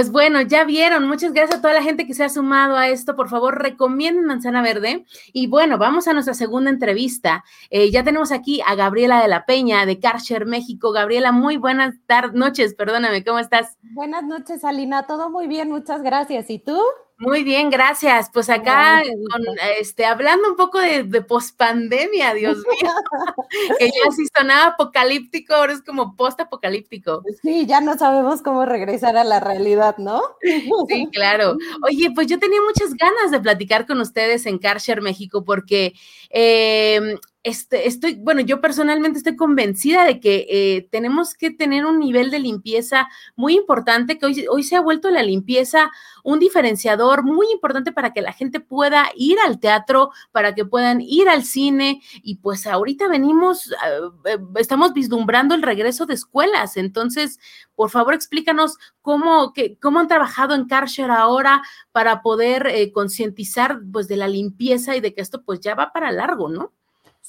Pues bueno, ya vieron. Muchas gracias a toda la gente que se ha sumado a esto. Por favor, recomienden Manzana Verde. Y bueno, vamos a nuestra segunda entrevista. Eh, ya tenemos aquí a Gabriela de la Peña de Karcher México. Gabriela, muy buenas tardes, noches, perdóname, ¿cómo estás? Buenas noches, Alina. Todo muy bien, muchas gracias. ¿Y tú? Muy bien, gracias. Pues acá, este, hablando un poco de, de pospandemia, Dios mío, que ya sí sonaba apocalíptico, ahora es como post-apocalíptico. Sí, ya no sabemos cómo regresar a la realidad, ¿no? Sí, claro. Oye, pues yo tenía muchas ganas de platicar con ustedes en Karcher México porque eh, este, estoy, bueno, yo personalmente estoy convencida de que eh, tenemos que tener un nivel de limpieza muy importante, que hoy, hoy se ha vuelto la limpieza un diferenciador muy importante para que la gente pueda ir al teatro, para que puedan ir al cine y pues ahorita venimos, eh, estamos vislumbrando el regreso de escuelas, entonces, por favor, explícanos cómo, que, cómo han trabajado en Karcher ahora para poder eh, concientizar pues de la limpieza y de que esto pues ya va para largo, ¿no?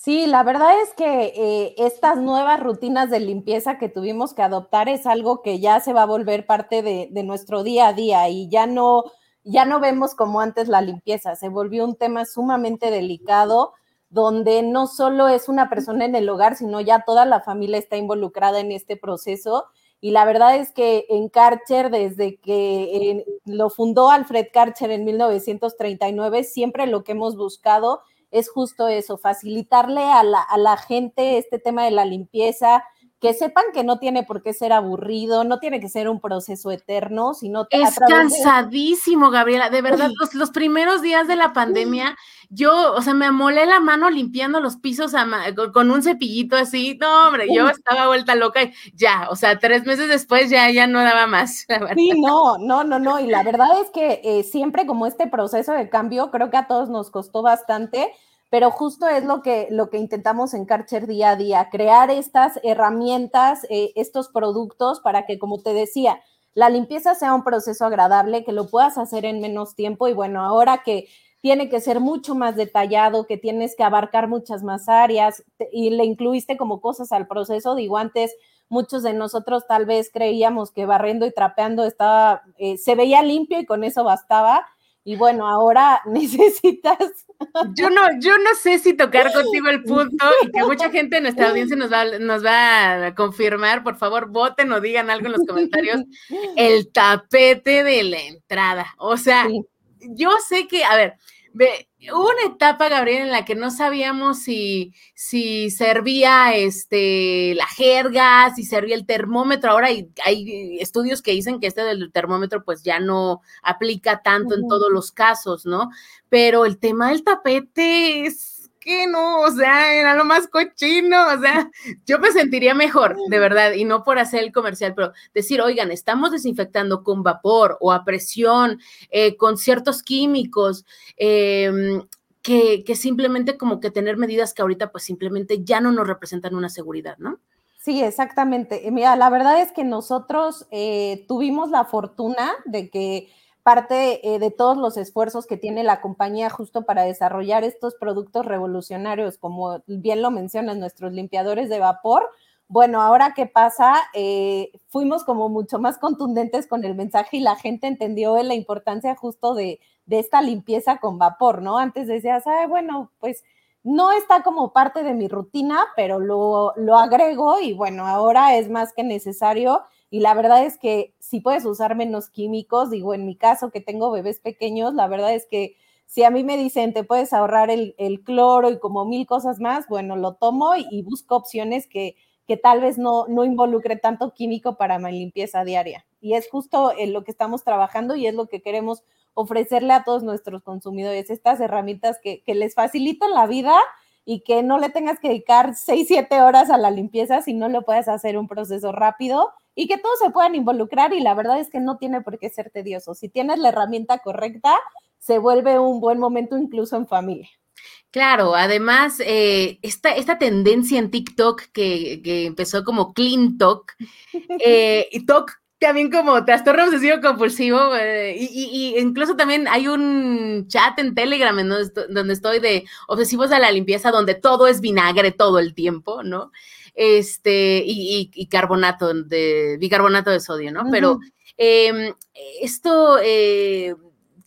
Sí, la verdad es que eh, estas nuevas rutinas de limpieza que tuvimos que adoptar es algo que ya se va a volver parte de, nuestro día a día y ya no, ya no vemos como antes la limpieza, se volvió un tema sumamente delicado donde no solo es una persona en el hogar, sino ya toda la familia está involucrada en este proceso. Y la verdad es que en Karcher, desde que eh, lo fundó Alfred Karcher en 1939, siempre lo que hemos buscado justo eso, facilitarle a la, a la gente este tema de la limpieza, que sepan que no tiene por qué ser aburrido, no tiene que ser un proceso eterno, sino... Es cansadísimo, de... Gabriela, de verdad, los, los, primeros días de la pandemia, yo, o sea, me amolé la mano limpiando los pisos a, con un cepillito así, no, hombre, yo estaba vuelta loca y ya, o sea, tres meses después ya, ya no daba más. Sí, no, no, no, no, y la verdad es que eh, siempre como este proceso de cambio, creo que a todos nos costó bastante, pero justo es lo que, lo que intentamos en Karcher día a día, crear estas herramientas, eh, estos productos para que, como te decía, la limpieza sea un proceso agradable, que lo puedas hacer en menos tiempo y bueno, ahora que tiene que ser mucho más detallado, que tienes que abarcar muchas más áreas y le incluiste como cosas al proceso, digo, antes muchos de nosotros tal vez creíamos que barriendo y trapeando estaba, eh, se veía limpio y con eso bastaba y bueno, ahora necesitas. Yo no, yo no sé si tocar contigo el punto y que mucha gente en nuestra audiencia nos va, nos va a confirmar. Por favor, voten o digan algo en los comentarios. El tapete de la entrada. O sea, sí. yo sé que, a ver, Ve, hubo una etapa, Gabriel, en la que no sabíamos si, si servía este, la jerga, si servía el termómetro. Ahora hay, hay, estudios que dicen que este del termómetro pues ya no aplica tanto uh -huh. en todos los casos, ¿no? Pero el tema del tapete es que no? O sea, era lo más cochino, o sea, yo me sentiría mejor, de verdad, y no por hacer el comercial, pero decir, oigan, estamos desinfectando con vapor o a presión, eh, con ciertos químicos, eh, que, que simplemente como que tener medidas que ahorita pues simplemente ya no nos representan una seguridad, ¿no? Sí, exactamente. Mira, la verdad es que nosotros eh, tuvimos la fortuna de que parte eh, de todos los esfuerzos que tiene la compañía justo para desarrollar estos productos revolucionarios, como bien lo mencionan nuestros limpiadores de vapor. Bueno, ahora qué pasa, eh, fuimos como mucho más contundentes con el mensaje y la gente entendió la importancia justo de, de esta limpieza con vapor, ¿no? Antes decías, ay, bueno, pues no está como parte de mi rutina, pero lo, lo agrego y bueno, ahora es más que necesario y la verdad es que si puedes usar menos químicos, digo, en mi caso que tengo bebés pequeños, la verdad es que si a mí me dicen te puedes ahorrar el, el cloro y como mil cosas más, bueno, lo tomo y, y busco opciones que, que tal vez no, no involucre tanto químico para mi limpieza diaria. Y es justo en lo que estamos trabajando y es lo que queremos ofrecerle a todos nuestros consumidores, estas herramientas que, que les facilitan la vida y que no le tengas que dedicar 6, 7 horas a la limpieza si no lo puedes hacer un proceso rápido y que todos se puedan involucrar y la verdad es que no tiene por qué ser tedioso. Si tienes la herramienta correcta, se vuelve un buen momento incluso en familia. Claro, además, eh, esta, esta, tendencia en TikTok que, que empezó como Clean Talk, eh, y Talk también como trastorno obsesivo compulsivo, eh, y, y, y, incluso también hay un chat en Telegram en donde, estoy, donde estoy de obsesivos a la limpieza, donde todo es vinagre todo el tiempo, ¿no? Este, y, y carbonato de bicarbonato de sodio, ¿no? Uh -huh. Pero em, esto, eh,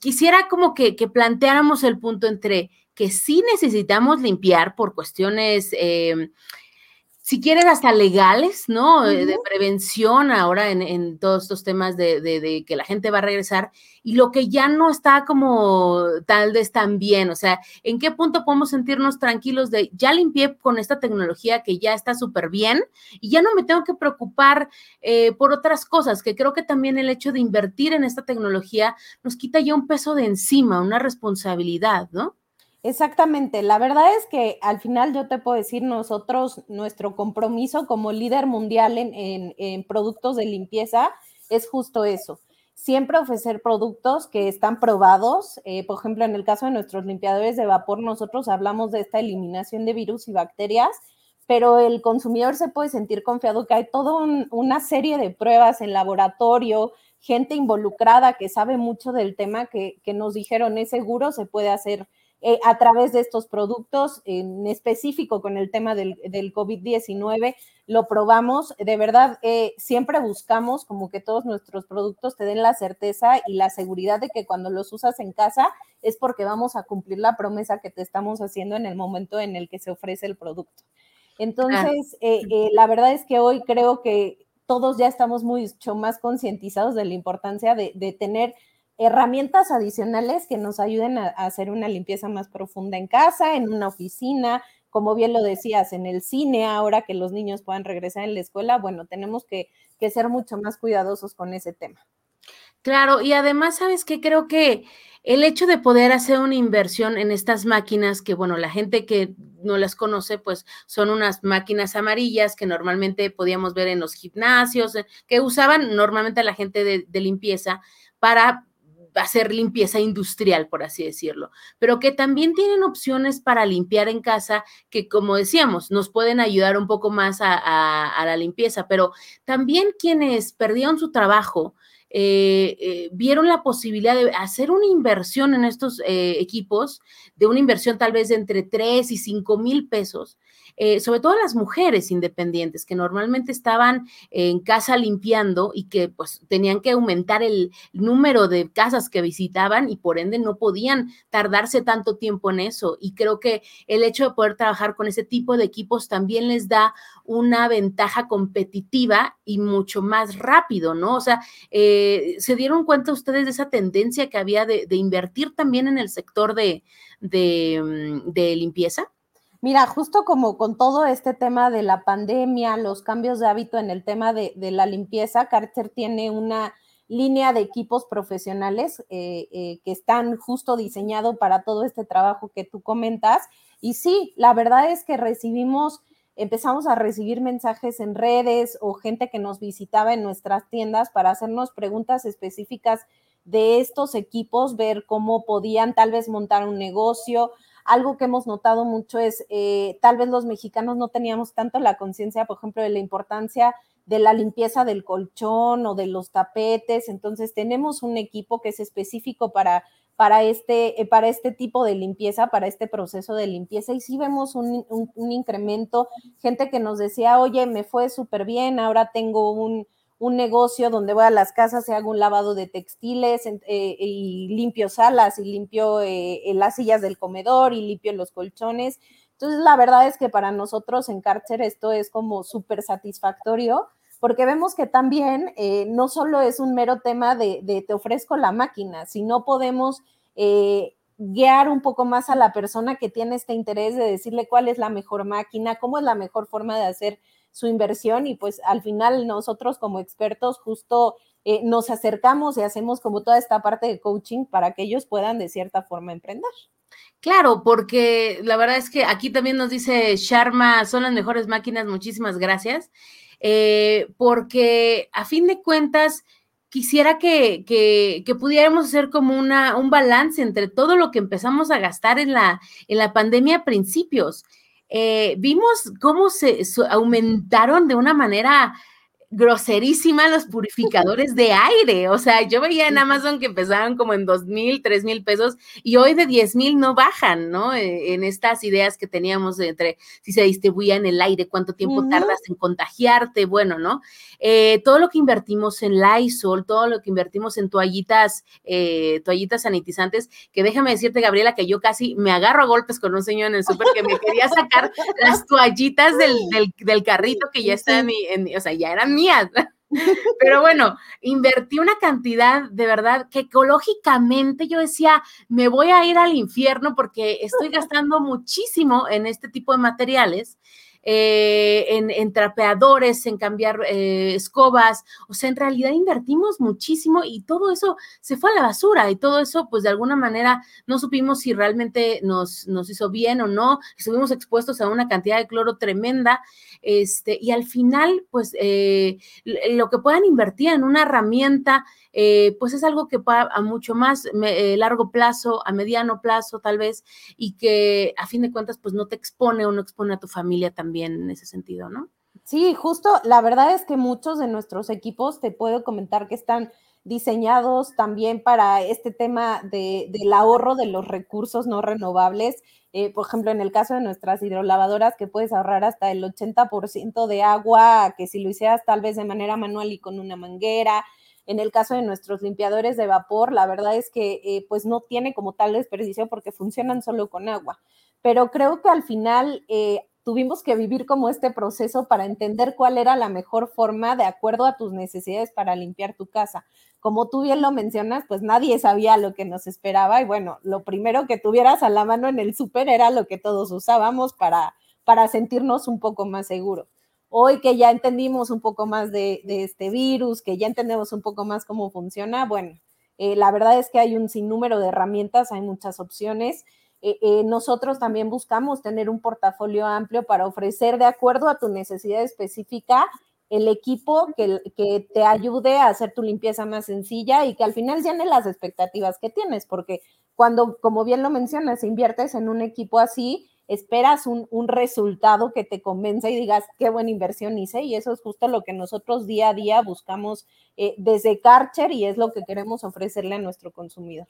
quisiera como que, que, planteáramos el punto entre que sí necesitamos limpiar por cuestiones em, si quieren, hasta legales, ¿no? Eh, de prevención ahora en, todos estos temas de, que la gente va a regresar y lo que ya no está como tal vez tan bien, o sea, ¿en qué punto podemos sentirnos tranquilos de ya limpié con esta tecnología que ya está súper bien y ya no me tengo que preocupar eh, por otras cosas, que creo que también el hecho de invertir en esta tecnología nos quita ya un peso de encima, una responsabilidad, ¿no? Exactamente, la verdad es que al final yo te puedo decir, nosotros, nuestro compromiso como líder mundial en, productos de limpieza es justo eso, siempre ofrecer productos que están probados, eh, por ejemplo, en el caso de nuestros limpiadores de vapor, nosotros hablamos de esta eliminación de virus y bacterias, pero el consumidor se puede sentir confiado que hay toda una serie de pruebas en laboratorio, gente involucrada que sabe mucho del tema que, que nos dijeron es seguro, se puede hacer eh, a través de estos productos, en específico con el tema del, COVID-19, lo probamos. De verdad, eh, siempre buscamos como que todos nuestros productos te den la certeza y la seguridad de que cuando los usas en casa es porque vamos a cumplir la promesa que te estamos haciendo en el momento en el que se ofrece el producto. Entonces, eh, la verdad es que hoy creo que todos ya estamos mucho más concientizados de la importancia de, de tener herramientas adicionales que nos ayuden a, hacer una limpieza más profunda en casa, en una oficina, como bien lo decías, en el cine, ahora que los niños puedan regresar en la escuela, bueno, tenemos que, ser mucho más cuidadosos con ese tema. Claro, y además, ¿sabes qué? Creo que el hecho de poder hacer una inversión en estas máquinas, que bueno, la gente que no las conoce, pues son unas máquinas amarillas que normalmente podíamos ver en los gimnasios, eh, que usaban normalmente la gente de, de limpieza para hacer limpieza industrial, por así decirlo, pero que también tienen opciones para limpiar en casa que, como decíamos, nos pueden ayudar un poco más a, la limpieza, pero también quienes perdieron su trabajo, eh, eh, vieron la posibilidad de hacer una inversión en estos eh, equipos, de una inversión tal vez de entre 3 y 5 mil pesos, eh, sobre todo las mujeres independientes que normalmente estaban en casa limpiando y que pues tenían que aumentar el número de casas que visitaban y por ende no podían tardarse tanto tiempo en eso. Y creo que el hecho de poder trabajar con ese tipo de equipos también les da una ventaja competitiva y mucho más rápido, ¿no? O sea, eh, ¿se dieron cuenta ustedes de esa tendencia que había de, invertir también en el sector de, de mm, limpieza? Mira, justo como con todo este tema de la pandemia, los cambios de hábito en el tema de, la limpieza, Karcher tiene una línea de equipos profesionales eh, eh, que están justo diseñados para todo este trabajo que tú comentas. Y sí, la verdad es que recibimos, empezamos a recibir mensajes en redes o gente que nos visitaba en nuestras tiendas para hacernos preguntas específicas de estos equipos, ver cómo podían tal vez montar un negocio algo que hemos notado mucho es, eh, tal vez los mexicanos no teníamos tanto la conciencia, por ejemplo, de la importancia de la limpieza del colchón o de los tapetes. Entonces, tenemos un equipo que es específico para, para, este, eh, para este tipo de limpieza, para este proceso de limpieza. Y sí vemos un, un incremento, gente que nos decía, oye, me fue súper bien, ahora tengo un, un negocio donde voy a las casas y hago un lavado de textiles eh, y limpio salas y limpio eh, las sillas del comedor y limpio los colchones. Entonces, la verdad es que para nosotros en Karcher esto es como súper satisfactorio porque vemos que también eh, no solo es un mero tema de, de, te ofrezco la máquina, sino podemos guiar un poco más a la persona que tiene este interés de decirle cuál es la mejor máquina, cómo es la mejor forma de hacer su inversión y pues al final nosotros como expertos justo eh, nos acercamos y hacemos como toda esta parte de coaching para que ellos puedan de cierta forma emprender. Claro, porque la verdad es que aquí también nos dice Sharma, son las mejores máquinas, muchísimas gracias, eh, porque a fin de cuentas quisiera que, que, pudiéramos hacer como una, un balance entre todo lo que empezamos a gastar en la, en la pandemia a principios. Eh, vimos cómo se aumentaron de una manera groserísima los purificadores de aire. O sea, yo veía en Amazon que empezaban como en dos mil, tres mil pesos y hoy de diez mil no bajan, ¿no? E, en estas ideas que teníamos entre si se distribuía en el aire, cuánto tiempo tardas en contagiarte, bueno, ¿no? Eh, todo lo que invertimos en Lysol, todo lo que invertimos en toallitas, eh, toallitas sanitizantes, que déjame decirte, Gabriela, que yo casi me agarro a golpes con un señor en el súper que me quería sacar las toallitas del, del, carrito que ya está en mi, en, o sea, ya eran mías. Pero bueno, invertí una cantidad de verdad que ecológicamente yo decía, me voy a ir al infierno porque estoy gastando muchísimo en este tipo de materiales eh, en, trapeadores, en cambiar eh, escobas, o sea, en realidad invertimos muchísimo y todo eso se fue a la basura y todo eso, pues de alguna manera no supimos si realmente nos, nos hizo bien o no, estuvimos expuestos a una cantidad de cloro tremenda, este, y al final, pues eh, lo que puedan invertir en una herramienta, eh, pues es algo que va a mucho más eh, largo plazo, a mediano plazo tal vez, y que a fin de cuentas pues no te expone o no expone a tu familia también en ese sentido, ¿no? Sí, justo, la verdad es que muchos de nuestros equipos, te puedo comentar que están diseñados también para este tema de, del ahorro de los recursos no renovables. Eh, por ejemplo, en el caso de nuestras hidrolavadoras, que puedes ahorrar hasta el 80% de agua, que si lo hicieras tal vez de manera manual y con una manguera, en el caso de nuestros limpiadores de vapor, la verdad es que eh, pues no tiene como tal desperdicio porque funcionan solo con agua. Pero creo que al final eh, tuvimos que vivir como este proceso para entender cuál era la mejor forma de acuerdo a tus necesidades para limpiar tu casa. Como tú bien lo mencionas, pues nadie sabía lo que nos esperaba y bueno, lo primero que tuvieras a la mano en el súper era lo que todos usábamos para, para sentirnos un poco más seguros hoy que ya entendimos un poco más de, este virus, que ya entendemos un poco más cómo funciona, bueno, eh, la verdad es que hay un sinnúmero de herramientas, hay muchas opciones. Eh, eh, nosotros también buscamos tener un portafolio amplio para ofrecer de acuerdo a tu necesidad específica el equipo que, que, te ayude a hacer tu limpieza más sencilla y que al final llene las expectativas que tienes, porque cuando, como bien lo mencionas, inviertes en un equipo así, esperas un, resultado que te convenza y digas qué buena inversión hice y eso es justo lo que nosotros día a día buscamos eh, desde Karcher y es lo que queremos ofrecerle a nuestro consumidor.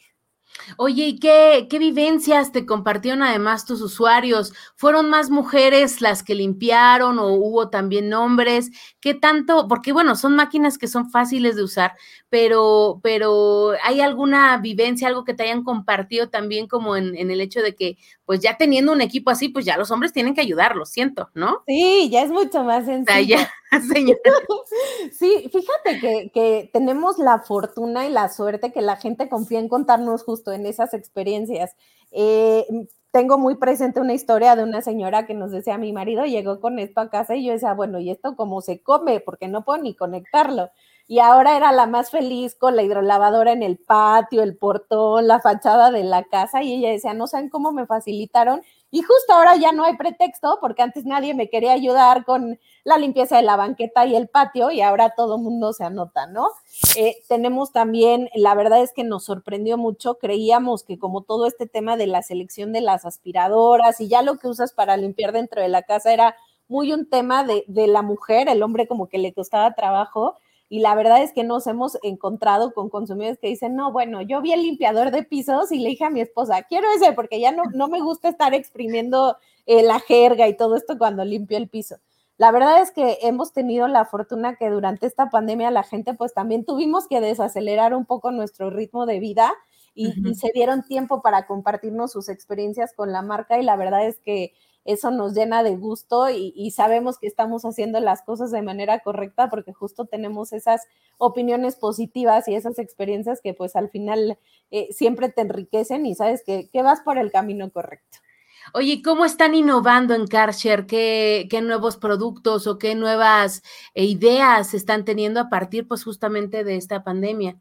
Oye, ¿y qué, qué, vivencias te compartieron además tus usuarios? ¿Fueron más mujeres las que limpiaron o hubo también hombres? ¿Qué tanto? Porque bueno, son máquinas que son fáciles de usar, pero, pero ¿hay alguna vivencia, algo que te hayan compartido también como en, en el hecho de que pues ya teniendo un equipo así, pues ya los hombres tienen que ayudar, lo siento, ¿no? Sí, ya es mucho más sencillo. sí, fíjate que, que, tenemos la fortuna y la suerte que la gente confía en contarnos justo en esas experiencias. Eh, tengo muy presente una historia de una señora que nos decía, mi marido llegó con esto a casa y yo decía, bueno, ¿y esto cómo se come? Porque no puedo ni conectarlo y ahora era la más feliz con la hidrolavadora en el patio, el portón, la fachada de la casa y ella decía, no saben cómo me facilitaron y justo ahora ya no hay pretexto porque antes nadie me quería ayudar con la limpieza de la banqueta y el patio y ahora todo mundo se anota, ¿no? Eh, tenemos también, la verdad es que nos sorprendió mucho, creíamos que como todo este tema de la selección de las aspiradoras y ya lo que usas para limpiar dentro de la casa era muy un tema de, de la mujer, el hombre como que le costaba trabajo y la verdad es que nos hemos encontrado con consumidores que dicen, no, bueno, yo vi el limpiador de pisos y le dije a mi esposa, quiero ese porque ya no, no me gusta estar exprimiendo eh, la jerga y todo esto cuando limpio el piso. La verdad es que hemos tenido la fortuna que durante esta pandemia la gente pues también tuvimos que desacelerar un poco nuestro ritmo de vida y, y se dieron tiempo para compartirnos sus experiencias con la marca y la verdad es que eso nos llena de gusto y, sabemos que estamos haciendo las cosas de manera correcta porque justo tenemos esas opiniones positivas y esas experiencias que pues al final eh, siempre te enriquecen y sabes que, vas por el camino correcto. Oye, ¿cómo están innovando en Carshare? ¿Qué, ¿Qué, nuevos productos o qué nuevas eh, ideas están teniendo a partir pues justamente de esta pandemia?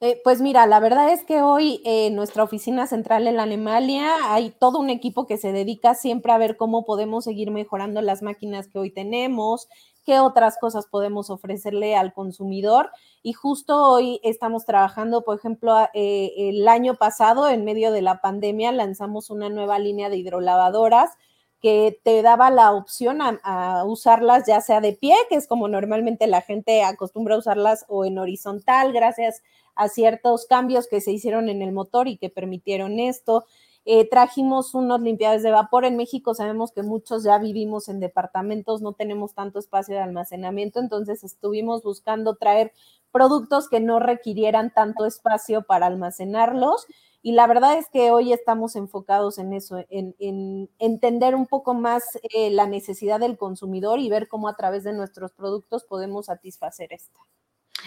Eh, pues mira, la verdad es que hoy en nuestra oficina central en Alemania hay todo un equipo que se dedica siempre a ver cómo podemos seguir mejorando las máquinas que hoy tenemos, qué otras cosas podemos ofrecerle al consumidor. Y justo hoy estamos trabajando, por ejemplo, eh, el año pasado, en medio de la pandemia, lanzamos una nueva línea de hidrolavadoras que te daba la opción a, usarlas ya sea de pie, que es como normalmente la gente acostumbra usarlas, o en horizontal, gracias a ciertos cambios que se hicieron en el motor y que permitieron esto. Eh, trajimos unos limpiadores de vapor. En México sabemos que muchos ya vivimos en departamentos, no tenemos tanto espacio de almacenamiento, entonces estuvimos buscando traer productos que no requirieran tanto espacio para almacenarlos. Y la verdad es que hoy estamos enfocados en eso, en, entender un poco más eh, la necesidad del consumidor y ver cómo a través de nuestros productos podemos satisfacer esta.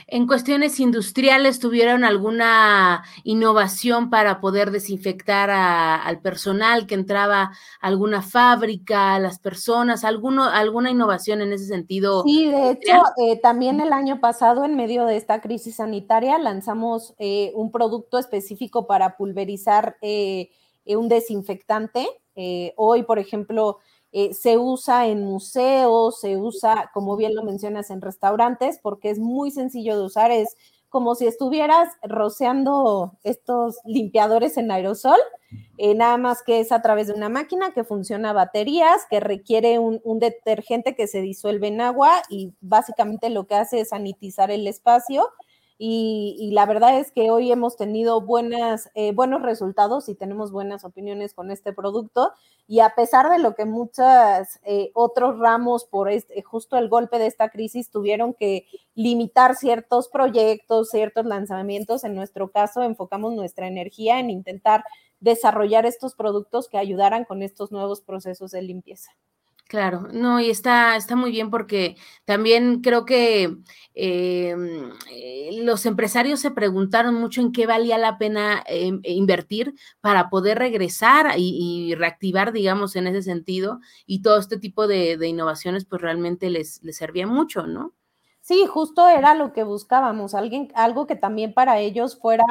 En cuestiones industriales, ¿tuvieron alguna innovación para poder desinfectar al personal que entraba a alguna fábrica, a las personas? ¿Alguno, ¿Alguna innovación en ese sentido? Sí, de hecho, eh, también el año pasado, en medio de esta crisis sanitaria, lanzamos eh, un producto específico para pulverizar eh, un desinfectante. hoy, por ejemplo, eh, se usa en museos, se usa, como bien lo mencionas, en restaurantes, porque es muy sencillo de usar, es como si estuvieras rociando estos limpiadores en aerosol, eh, nada más que es a través de una máquina que funciona a baterías, que requiere un, un, detergente que se disuelve en agua y básicamente lo que hace es sanitizar el espacio y, la verdad es que hoy hemos tenido buenas, eh, buenos resultados y tenemos buenas opiniones con este producto. Y a pesar de lo que muchos eh, otros ramos por este, justo el golpe de esta crisis tuvieron que limitar ciertos proyectos, ciertos lanzamientos, en nuestro caso enfocamos nuestra energía en intentar desarrollar estos productos que ayudaran con estos nuevos procesos de limpieza. Claro, no, y está, está muy bien porque también creo que em, eh, los empresarios se preguntaron mucho en qué valía la pena em, invertir para poder regresar y, reactivar, digamos, en ese sentido, y todo este tipo de, innovaciones, pues realmente les, les servía mucho, ¿no? Sí, justo era lo que buscábamos, alguien, algo que también para ellos fuera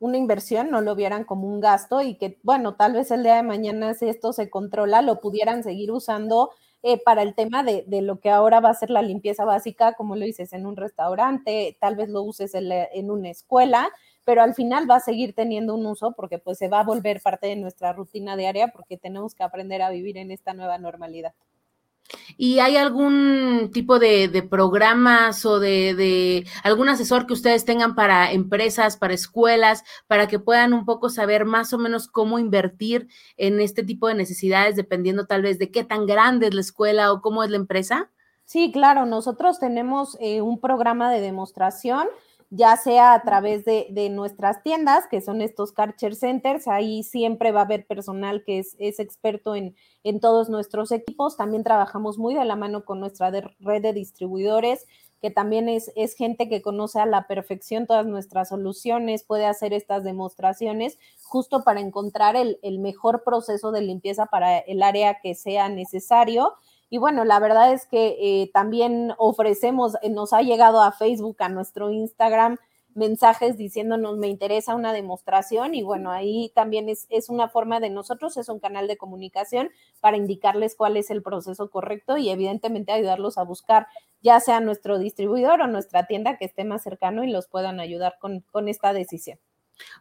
una inversión, no lo vieran como un gasto y que, bueno, tal vez el día de mañana si esto se controla, lo pudieran seguir usando eh, para el tema de, lo que ahora va a ser la limpieza básica, como lo dices, en un restaurante, tal vez lo uses en, en una escuela, pero al final va a seguir teniendo un uso porque pues se va a volver parte de nuestra rutina diaria porque tenemos que aprender a vivir en esta nueva normalidad. ¿Y hay algún tipo de, programas o de, algún asesor que ustedes tengan para empresas, para escuelas, para que puedan un poco saber más o menos cómo invertir en este tipo de necesidades, dependiendo tal vez de qué tan grande es la escuela o cómo es la empresa? Sí, claro, nosotros tenemos eh, un programa de demostración ya sea a través de, nuestras tiendas, que son estos Karcher Centers, ahí siempre va a haber personal que es, experto en, todos nuestros equipos. También trabajamos muy de la mano con nuestra red de distribuidores, que también es, es, gente que conoce a la perfección todas nuestras soluciones, puede hacer estas demostraciones justo para encontrar el, el mejor proceso de limpieza para el área que sea necesario y bueno, la verdad es que eh, también ofrecemos, eh, nos ha llegado a Facebook, a nuestro Instagram, mensajes diciéndonos me interesa una demostración y bueno, ahí también es, es, una forma de nosotros, es un canal de comunicación para indicarles cuál es el proceso correcto y evidentemente ayudarlos a buscar ya sea nuestro distribuidor o nuestra tienda que esté más cercano y los puedan ayudar con, con esta decisión.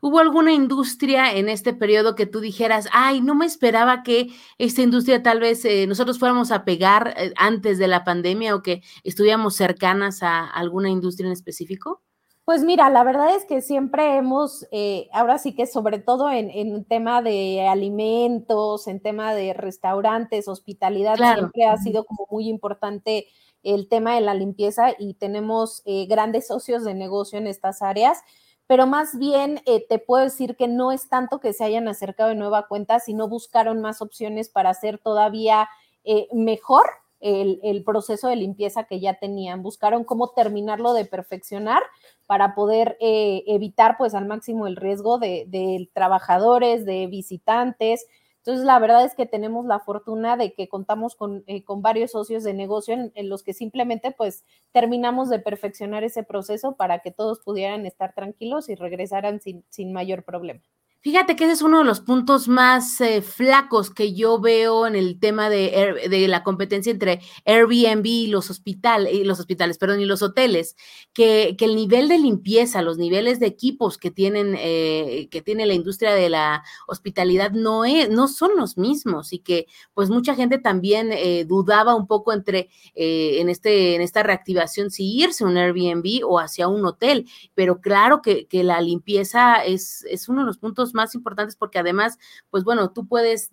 ¿Hubo alguna industria en este periodo que tú dijeras, ay, no me esperaba que esta industria tal vez eh, nosotros fuéramos a pegar eh, antes de la pandemia o que estuviéramos cercanas a alguna industria en específico? Pues mira, la verdad es que siempre hemos, eh, ahora sí que sobre todo en, en tema de alimentos, en tema de restaurantes, hospitalidad, siempre ha sido como muy importante el tema de la limpieza y tenemos grandes socios de negocio en estas áreas pero más bien eh, te puedo decir que no es tanto que se hayan acercado de nueva cuenta, sino buscaron más opciones para hacer todavía eh, mejor el, proceso de limpieza que ya tenían. Buscaron cómo terminarlo de perfeccionar para poder eh, evitar pues al máximo el riesgo de, de trabajadores, de visitantes, entonces, la verdad es que tenemos la fortuna de que contamos con, eh, varios socios de negocio en, los que simplemente pues terminamos de perfeccionar ese proceso para que todos pudieran estar tranquilos y regresaran sin, sin mayor problema. Fíjate que ese es uno de los puntos más eh, flacos que yo veo en el tema de, de, la competencia entre Airbnb y los hospitales, y los hospitales, perdón, y los hoteles, que, que, el nivel de limpieza, los niveles de equipos que tienen, eh, que tiene la industria de la hospitalidad no, es, no son los mismos y que pues mucha gente también eh, dudaba un poco entre en, este, en esta reactivación si irse a un Airbnb o hacia un hotel, pero claro que, que la limpieza es, es uno de los puntos más importantes porque además, pues bueno, tú puedes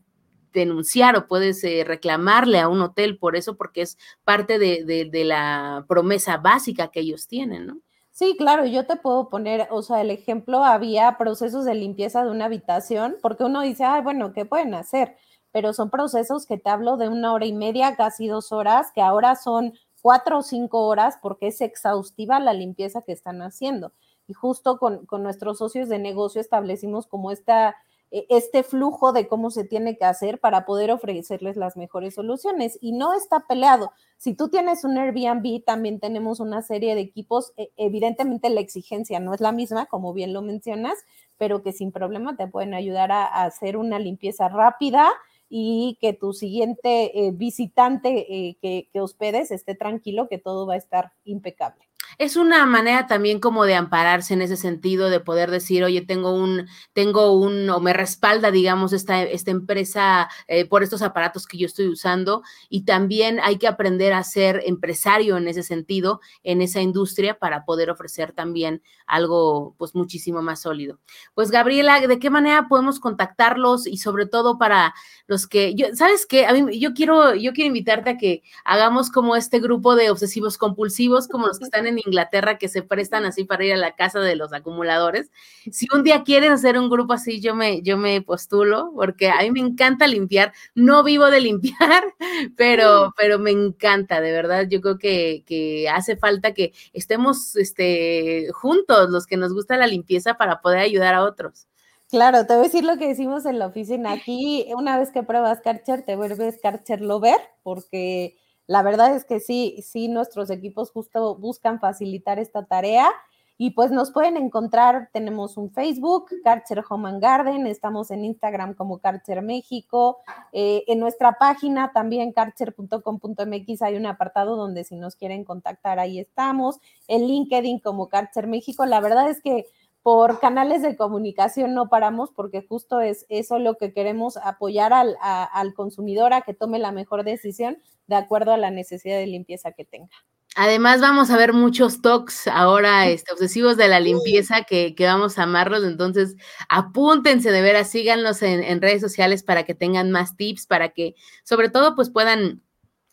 denunciar o puedes eh, reclamarle a un hotel por eso, porque es parte de, de, la promesa básica que ellos tienen, ¿no? Sí, claro, yo te puedo poner, o sea, el ejemplo, había procesos de limpieza de una habitación, porque uno dice, ay, bueno, ¿qué pueden hacer? Pero son procesos que te hablo de una hora y media, casi dos horas, que ahora son cuatro o cinco horas porque es exhaustiva la limpieza que están haciendo y justo con, nuestros socios de negocio establecimos como esta, e, este flujo de cómo se tiene que hacer para poder ofrecerles las mejores soluciones. Y no está peleado. Si tú tienes un Airbnb, también tenemos una serie de equipos. E, evidentemente la exigencia no es la misma, como bien lo mencionas, pero que sin problema te pueden ayudar a, hacer una limpieza rápida y que tu siguiente eh, visitante eh, que, que hospedes esté tranquilo, que todo va a estar impecable es una manera también como de ampararse en ese sentido, de poder decir, oye, tengo un, tengo un, o me respalda, digamos, esta, esta empresa eh, por estos aparatos que yo estoy usando. Y también hay que aprender a ser empresario en ese sentido, en esa industria, para poder ofrecer también algo, pues, muchísimo más sólido. Pues, Gabriela, ¿de qué manera podemos contactarlos? Y sobre todo para los que, yo, ¿sabes qué? A mí, yo quiero, yo quiero invitarte a que hagamos como este grupo de obsesivos compulsivos, como los que están en Inglaterra que se prestan así para ir a la casa de los acumuladores. Si un día quieren hacer un grupo así, yo me, yo me postulo, porque a mí me encanta limpiar. No vivo de limpiar, pero, pero me encanta, de verdad. Yo creo que, que hace falta que estemos este, juntos, los que nos gusta la limpieza, para poder ayudar a otros. Claro, te voy a decir lo que decimos en la oficina. Aquí, una vez que pruebas Karcher, te vuelves Karcher Lover, porque la verdad es que sí, sí, nuestros equipos justo buscan facilitar esta tarea y pues nos pueden encontrar, tenemos un Facebook, Karcher Home and Garden, estamos en Instagram como Karcher México, eh, en nuestra página también karcher.com.mx hay un apartado donde si nos quieren contactar ahí estamos, en LinkedIn como Karcher México, la verdad es que por canales de comunicación no paramos porque justo es eso lo que queremos apoyar al, al consumidor a que tome la mejor decisión de acuerdo a la necesidad de limpieza que tenga. Además, vamos a ver muchos talks ahora este, obsesivos de la limpieza que, que, vamos a amarlos. Entonces, apúntense de veras, síganlos en, en, redes sociales para que tengan más tips, para que sobre todo pues puedan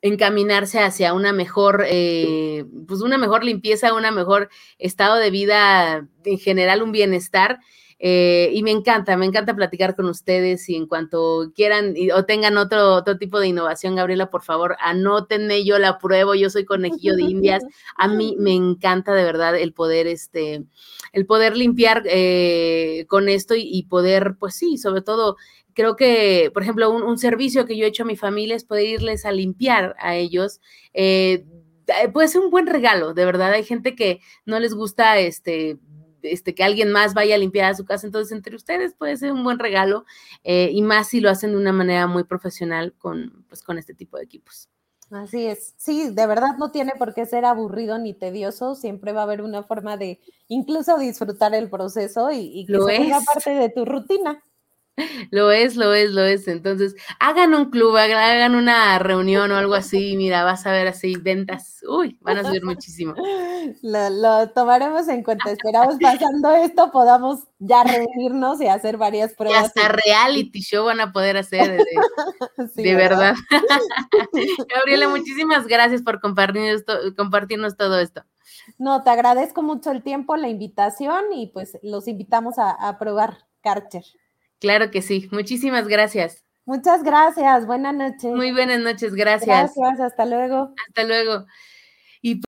encaminarse hacia una mejor, eh, pues una mejor limpieza, un mejor estado de vida, en general un bienestar. Eh, y me encanta, me encanta platicar con ustedes y en cuanto quieran o tengan otro, otro tipo de innovación, Gabriela, por favor, anótenme, yo la pruebo, yo soy conejillo de indias. A mí me encanta de verdad el poder, este, el poder limpiar eh, con esto y, poder, pues sí, sobre todo creo que, por ejemplo, un, servicio que yo he hecho a mi familia es poder irles a limpiar a ellos. Eh, puede ser un buen regalo, de verdad. Hay gente que no les gusta este, este, que alguien más vaya a limpiar a su casa, entonces entre ustedes puede ser un buen regalo eh, y más si lo hacen de una manera muy profesional con, pues, con este tipo de equipos. Así es. Sí, de verdad no tiene por qué ser aburrido ni tedioso. Siempre va a haber una forma de incluso disfrutar el proceso y, y que sea parte de tu rutina. Lo es, lo es, lo es. Entonces, hagan un club, hagan una reunión o algo así. Mira, vas a ver así ventas. Uy, van a subir muchísimo. Lo, tomaremos en cuenta. Esperamos pasando esto podamos ya reunirnos y hacer varias pruebas. Y hasta reality show van a poder hacer. De, verdad. Gabriela, muchísimas gracias por compartirnos, compartirnos todo esto. No, te agradezco mucho el tiempo, la invitación y pues los invitamos a, a probar Karcher. Claro que sí. Muchísimas gracias. Muchas gracias. Buenas noches. Muy buenas noches. Gracias. Gracias. Hasta luego. Hasta luego.